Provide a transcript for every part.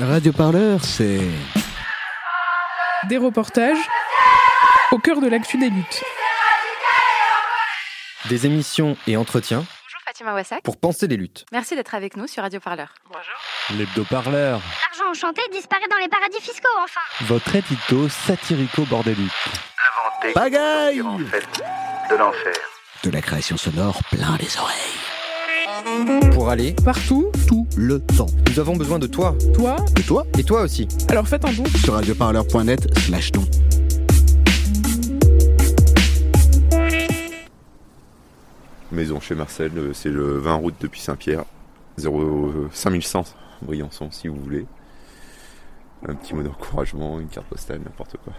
Radio Parleur, c'est. Des reportages au cœur de l'actu des luttes. Des émissions et entretiens Bonjour Fatima Wassak. pour penser les luttes. Merci d'être avec nous sur Radio Parleur. L'hebdo-parleur, L'argent enchanté disparaît dans les paradis fiscaux, enfin votre édito satirico-bordélique. Pagaille de l'enfer. De la création sonore plein les oreilles. Pour aller, Partout, Tout le temps. nous avons besoin de toi. toi, Et toi Et toi aussi. alors faites un don. Sur radioparleur.net slash don. Maison chez Marcel, euh, c'est le 20 route depuis Saint-Pierre. 0 5100 Briançon si vous voulez. Un petit mot d'encouragement, une carte postale, n'importe quoi.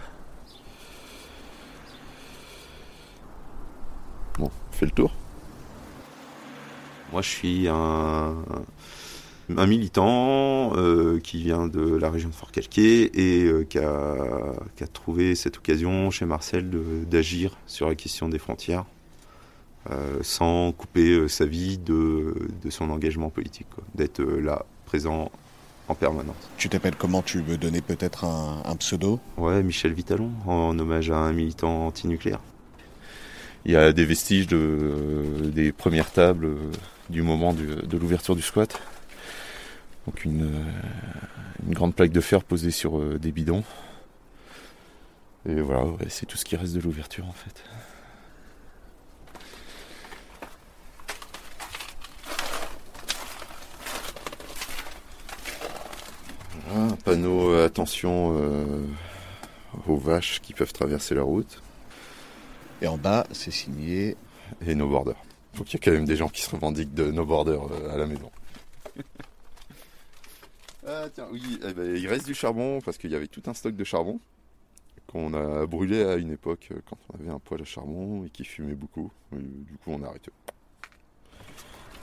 Bon, on fait le tour. Moi je suis un, un militant euh, qui vient de la région de Fort-Calquier et euh, qui, a, qui a trouvé cette occasion chez Marcel d'agir sur la question des frontières euh, sans couper euh, sa vie de, de son engagement politique, d'être euh, là, présent en permanence. Tu t'appelles comment? Tu veux donner peut-être un, un pseudo? Ouais, Michel Vitalon, en hommage à un militant antinucléaire. Il y a des vestiges de, euh, des premières tables euh, du moment du- de l'ouverture du squat. Donc une, euh, une grande plaque de fer posée sur euh, des bidons. Et voilà, ouais, c'est tout ce qui reste de l'ouverture en fait. Voilà, un panneau euh, attention euh, aux vaches qui peuvent traverser la route Et en bas, c'est signé. et no border. Donc il y a quand même des gens qui se revendiquent de no border euh, à la maison. ah tiens, oui, eh ben, il reste du charbon parce qu'il y avait tout un stock de charbon qu'on a brûlé à une époque euh, quand on avait un poêle à charbon et qui fumait beaucoup. Et du coup, on a arrêté.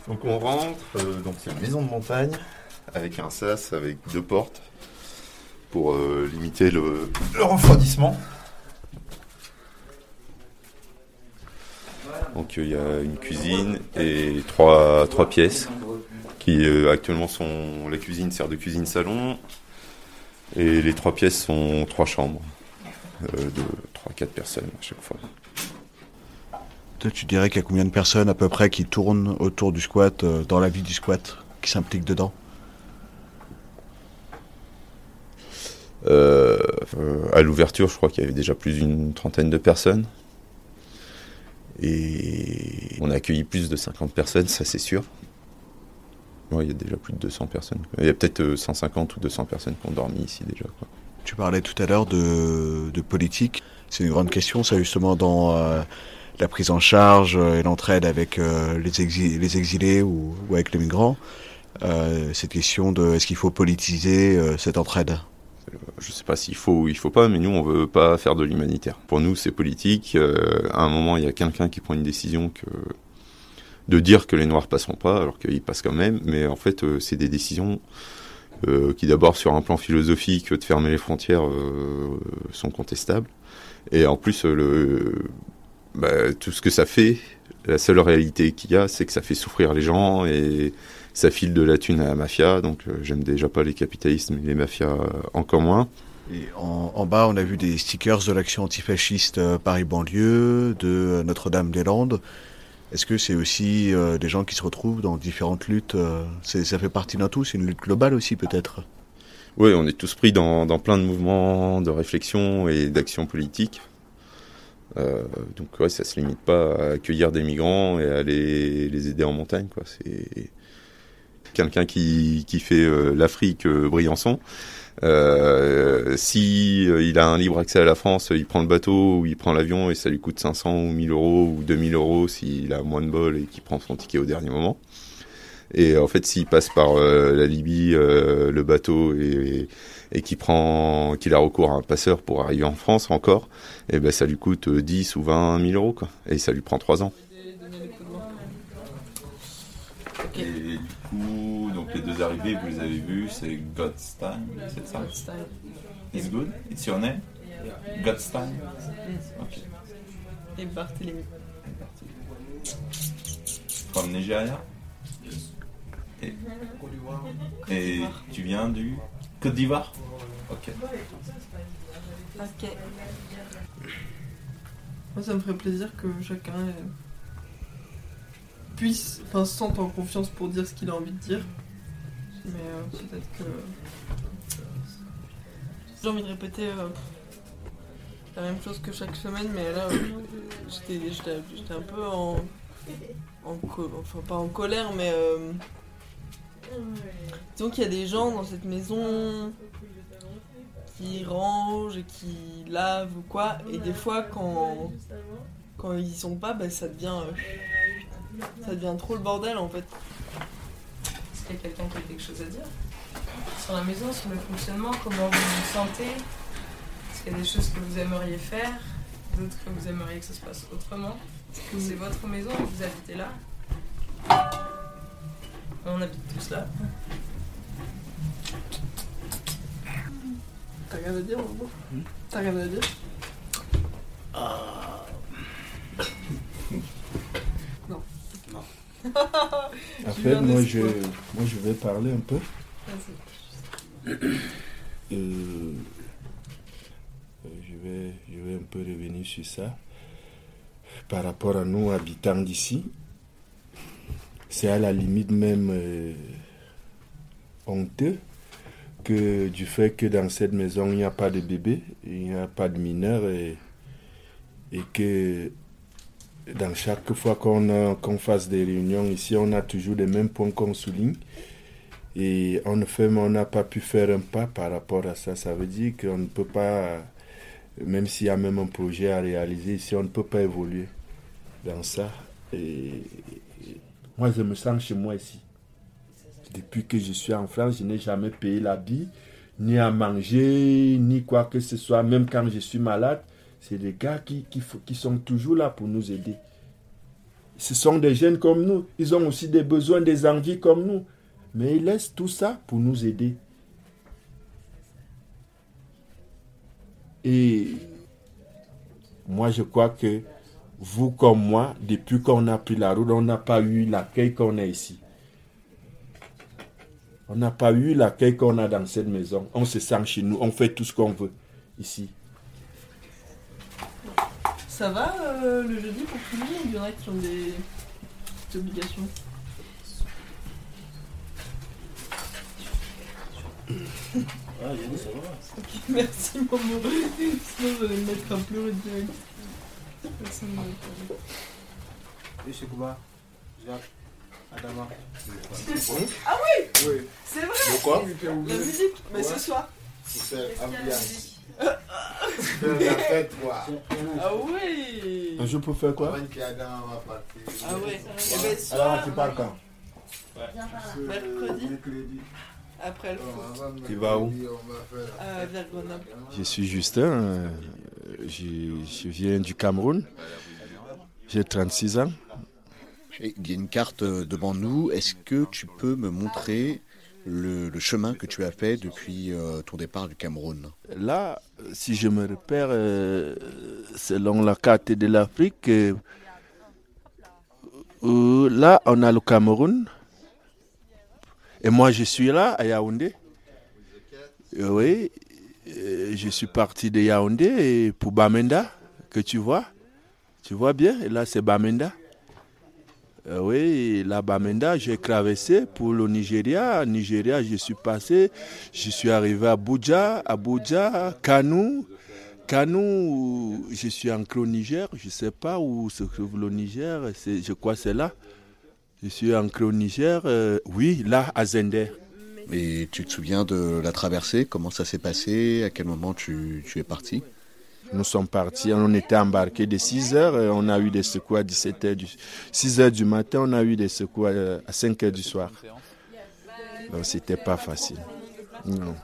Donc on rentre, euh, donc c'est une maison de montagne avec un sas avec deux portes pour euh, limiter le, le refroidissement. Donc il y a une cuisine et trois, trois pièces qui euh, actuellement sont... La cuisine sert de cuisine salon et les trois pièces sont trois chambres euh, de 3-4 personnes à chaque fois. Toi, tu dirais qu'il y a combien de personnes à peu près qui tournent autour du squat, euh, dans la vie du squat, qui s'impliquent dedans? Euh, à l'ouverture, je crois qu'il y avait déjà plus d'une trentaine de personnes. Et on a accueilli plus de 50 personnes, ça c'est sûr. Ouais, il y a déjà plus de 200 personnes. Il y a peut-être euh, 150 ou 200 personnes qui ont dormi ici déjà. Quoi. Tu parlais tout à l'heure de, de politique. C'est une grande question, ça, justement, dans euh, la prise en charge euh, et l'entraide avec euh, les, exi- les exilés ou, ou avec les migrants. Euh, cette question de est-ce qu'il faut politiser euh, cette entraide? Je sais pas s'il faut ou il faut pas, mais nous on veut pas faire de l'humanitaire. Pour nous c'est politique. Euh, à un moment il y a quelqu'un qui prend une décision que de dire que les Noirs passeront pas, alors qu'ils passent quand même. Mais en fait euh, c'est des décisions euh, qui d'abord sur un plan philosophique de fermer les frontières euh, sont contestables. Et en plus euh, le bah, tout ce que ça fait, la seule réalité qu'il y a, c'est que ça fait souffrir les gens et ça file de la thune à la mafia. Donc euh, j'aime déjà pas les capitalistes, mais les mafias euh, encore moins. Et en, en bas, on a vu des stickers de l'action antifasciste euh, Paris-Banlieue, de Notre-Dame-des-Landes. Est-ce que c'est aussi des gens qui se retrouvent dans différentes luttes Ça fait partie d'un tout C'est une lutte globale aussi, peut-être? Oui, on est tous pris dans, dans plein de mouvements de réflexion et d'action politique. Euh, donc ouais, ça se limite pas à accueillir des migrants et à les, aider en montagne. C'est quelqu'un qui, qui fait euh, l'Afrique euh, Briançon. Euh, si il a un libre accès à la France, il prend le bateau ou il prend l'avion et ça lui coûte 500 ou 1000 euros ou 2000 euros s'il a moins de bol et qu'il prend son ticket au dernier moment. Et en fait, s'il passe par euh, la Libye, euh, le bateau et, et qu'il prend, qu'il a recours à un passeur pour arriver en France encore, et ben ça lui coûte euh, 10 ou 20 000 euros quoi. Et ça lui prend 3 ans. Et du coup, donc les deux arrivées, vous les avez vues, c'est God's Time, c'est ça It's good? It's your name? God's Time? Ok. Et Barthélemy. From Nigeria? Et, et tu viens du Côte d'Ivoire Ok. Ok. Moi, ça me ferait plaisir que chacun euh, puisse, enfin, se sente en confiance pour dire ce qu'il a envie de dire. Mais euh, peut-être que. J'ai envie de répéter euh, la même chose que chaque semaine, mais là, euh, j'étais un peu en. en enfin, pas en colère, mais. Disons qu'il y a des gens dans cette maison qui rangent et qui lavent ou quoi, et des fois, quand, quand ils y sont pas, bah, ça devient. euh, ça devient trop le bordel en fait. Est-ce qu'il y a quelqu'un qui a quelque chose à dire Sur la maison, sur le fonctionnement, comment vous vous sentez? Est-ce qu'il y a des choses que vous aimeriez faire D'autres que vous aimeriez que ça se passe autrement? Est-ce que c'est votre maison et vous habitez là? On habite tous là. T'as rien à dire, Bobo T'as rien à dire Non. Non. Fait, un moi je, moi, je vais parler un peu. Vas-y. Euh, je, vais, je vais un peu revenir sur ça. Par rapport à nous, habitants d'ici, c'est à la limite même euh, honteux que du fait que dans cette maison, il n'y a pas de bébé, il n'y a pas de mineurs et, et que dans chaque fois qu'on qu'on fasse des réunions ici, on a toujours les mêmes points qu'on souligne. Et on n'a pas pu faire un pas par rapport à ça. Ça veut dire qu'on ne peut pas, même s'il y a même un projet à réaliser ici, on ne peut pas évoluer dans ça. Moi, je me sens chez moi ici. Depuis que je suis en France, je n'ai jamais payé l'habit, ni à manger, ni quoi que ce soit. Même quand je suis malade, c'est des gars qui, qui, sont toujours là pour nous aider. Ce sont des jeunes comme nous. Ils ont aussi des besoins, des envies comme nous. Mais ils laissent tout ça pour nous aider. Et moi, je crois que vous comme moi, depuis qu'on a pris la route, on n'a pas eu l'accueil qu'on a ici. On n'a pas eu l'accueil qu'on a dans cette maison. On se sent chez nous, on fait tout ce qu'on veut ici. Ça va euh, le jeudi pour tout le monde il y en a qui ont des, des obligations? Ah, ça va Merci maman. Sinon j'allais me mettre à pleurer direct. Personne ne Jacques Adama Ah oui Oui. C'est vrai Pourquoi La musique Mais ce soir. C'est ambiance. C'est la fête, quoi. Ah oui. Un jour pour faire quoi Ah ouais. Eh ben Alors, tu pars quand Mercredi. Après le foot. Tu vas où Euh, vers Grenoble. Je suis Justin, euh, je, je viens du Cameroun. J'ai 36 ans. Il y a une carte euh, devant nous. Est-ce que tu peux me montrer le, le chemin que tu as fait depuis euh, ton départ du Cameroun? Là, si je me repère, euh, selon la carte de l'Afrique, euh, là, on a le Cameroun. Et moi, je suis là, à Yaoundé. Oui, je suis parti de Yaoundé pour Bamenda, que tu vois. Tu vois bien, là, c'est Bamenda. Euh, oui, la Bamenda, j'ai traversé pour le Nigeria. Nigeria, je suis passé, je suis arrivé à Abuja, Abuja, Kanou. Kanou, je suis entré au Niger, je ne sais pas où se trouve le Niger, je crois que c'est là. Je suis entré au Niger, euh, oui, là, à Zender. Et tu te souviens de la traversée? Comment ça s'est passé? À quel moment tu, tu es parti? Nous sommes partis, on était embarqués de 6 heures, euh, on a eu des secours à 17 heures du 6 heures du matin, on a eu des secours à, à 5 heures du soir. Donc c'était pas facile. Non.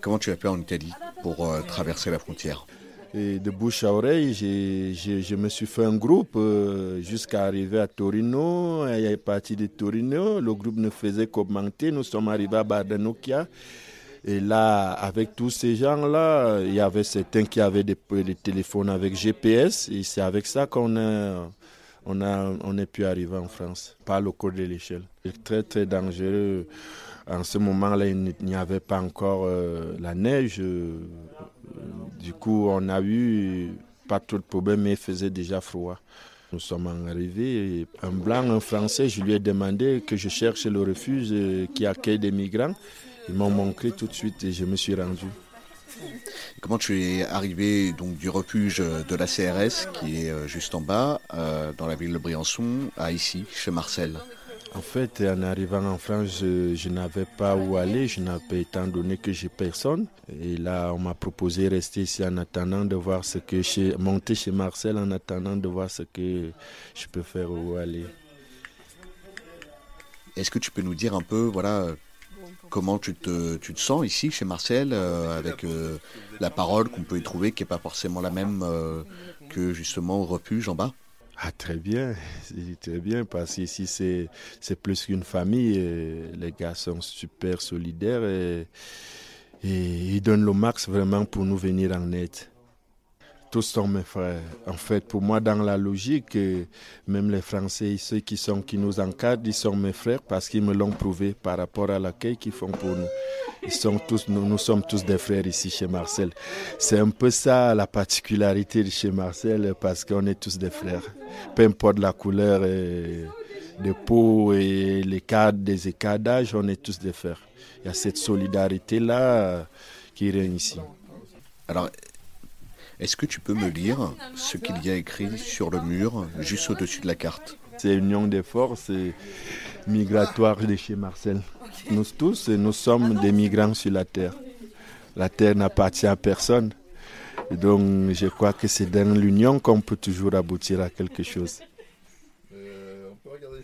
Comment tu as fait en Italie pour euh, traverser la frontière? De bouche à oreille, je me suis fait un groupe euh, jusqu'à arriver à Torino. Et à partir de Torino, le groupe ne faisait qu'augmenter. Nous sommes arrivés à Bardanokia. Et là, avec tous ces gens-là, il y avait certains qui avaient des, téléphones avec GPS. Et c'est avec ça qu'on a, on a, est pu arriver en France, par le code de l'échelle. C'est très, très dangereux. En ce moment-là, il n'y avait pas encore la neige. Du coup, on a eu pas trop de problème, mais il faisait déjà froid. Nous sommes arrivés, un blanc, un français, je lui ai demandé que je cherche le refuge qui accueille des migrants. Ils m'ont montré tout de suite et je me suis rendu. Comment tu es arrivé donc du refuge de la CRS qui est euh, juste en bas, euh, dans la ville de Briançon, à ici, chez Marcel? En fait, en arrivant en France, je, n'avais pas où aller, je n'avais étant donné que j'ai personne. Et là, on m'a proposé de rester ici en attendant de voir ce que chez, monter chez Marcel en attendant de voir ce que je peux faire où aller. Est-ce que tu peux nous dire un peu, voilà, comment tu te, sens ici chez Marcel, euh, avec euh, la parole qu'on peut y trouver qui n'est pas forcément la même euh, que justement au refuge en bas? Ah, très bien, très bien, parce qu'ici c'est, c'est plus qu'une famille. les gars sont super solidaires et, et ils donnent le max vraiment pour nous venir en aide tous sont mes frères. En fait, pour moi, dans la logique, même les Français, ceux qui, sont, qui nous encadrent, ils sont mes frères parce qu'ils me l'ont prouvé par rapport à l'accueil qu'ils font pour nous. Ils sont tous, nous, nous sommes tous des frères ici chez Marcel. C'est un peu ça la particularité de chez Marcel parce qu'on est tous des frères. Peu importe la couleur de peau et cadres des écardages, on est tous des frères. Il y a cette solidarité-là qui règne ici. Alors, est-ce que tu peux me lire ce qu'il y a écrit sur le mur, juste au-dessus de la carte? C'est Union des forces migratoires de chez Marcel. Nous tous, nous sommes des migrants sur la terre. La terre n'appartient à personne. donc, je crois que c'est dans l'union qu'on peut toujours aboutir à quelque chose. Euh, on peut regarder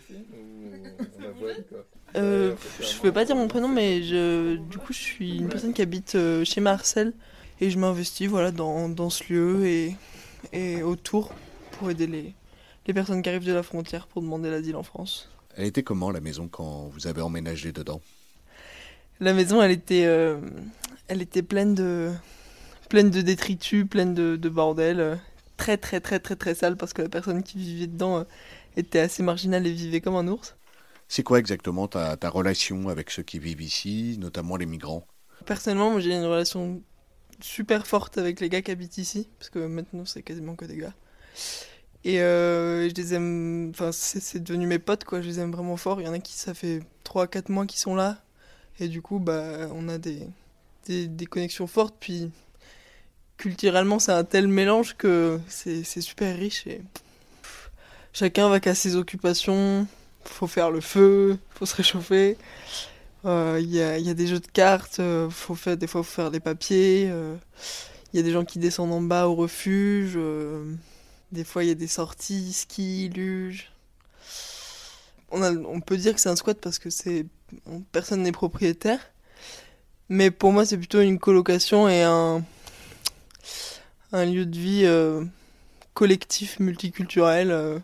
euh, je ne vais pas dire mon prénom, mais je, du coup, je suis une personne qui habite euh, chez Marcel et je m'investis voilà, dans, dans, ce lieu et, et autour pour aider les, les personnes qui arrivent de la frontière pour demander l'asile en France. Elle était comment la maison quand vous avez emménagé dedans? La maison, elle était, euh, elle était pleine de, pleine de détritus, pleine de, de, bordel, très très très très très sale parce que la personne qui vivait dedans euh, était assez marginale et vivait comme un ours. C'est quoi exactement ta, ta relation avec ceux qui vivent ici, notamment les migrants? Personnellement, j'ai une relation super forte avec les gars qui habitent ici, parce que maintenant c'est quasiment que des gars. Et euh, je les aime, enfin c'est devenu mes potes quoi, je les aime vraiment fort. Il y en a qui ça fait 3-4 mois qu'ils sont là, et du coup bah on a des, des, des connexions fortes, puis culturellement c'est un tel mélange que c'est super riche et chacun va qu'à ses occupations, faut faire le feu, faut se réchauffer. Il euh, y, a, y, a, des jeux de cartes, euh, faut faire, des fois il faut faire des papiers. Il euh, y a des gens qui descendent en bas au refuge. des fois il y a des sorties, ski, luge. On peut dire que c'est un squat parce que c'est personne n'est propriétaire. Mais pour moi c'est plutôt une colocation et un, un lieu de vie collectif, multiculturel,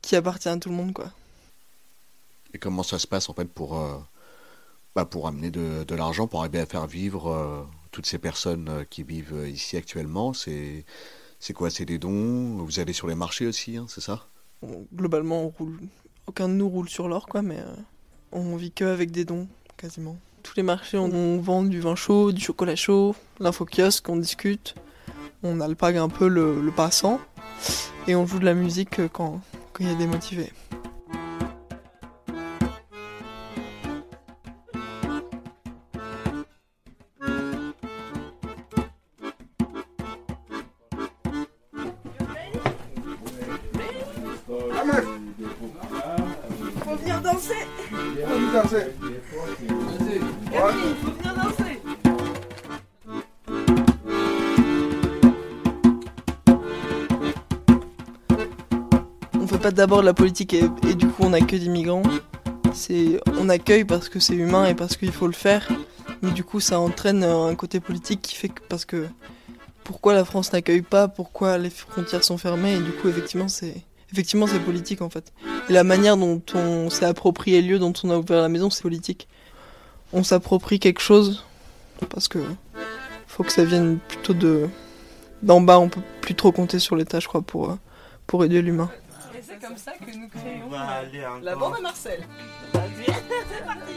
qui appartient à tout le monde. quoi. Et comment ça se passe en fait pour bah, pour amener de, l'argent, pour arriver à faire vivre euh, toutes ces personnes euh, qui vivent euh, ici actuellement. C'est, quoi? C'est des dons? Vous allez sur les marchés aussi, hein, c'est ça? Globalement, on roule. Aucun de nous roule sur l'or, quoi, mais on vit que avec des dons, quasiment. Tous les marchés, on, vend du vin chaud, du chocolat chaud, l'info kiosque, on discute. On alpague un peu le passant et on joue de la musique quand il y a des motivés. D'abord de la politique et, du coup on accueille des migrants. C'est, on accueille parce que c'est humain et parce qu'il faut le faire. Mais du coup ça entraîne un côté politique qui fait que parce que pourquoi la France n'accueille pas, pourquoi les frontières sont fermées et du coup effectivement c'est effectivement c'est politique en fait. Et la manière dont on s'est approprié le lieu, dont on a ouvert la maison, c'est politique. On s'approprie quelque chose parce que faut que ça vienne plutôt de d'en bas. On peut plus trop compter sur l'État, je crois, pour pour aider l'humain c'est comme ça que nous créons la bande à Marcel. C'est parti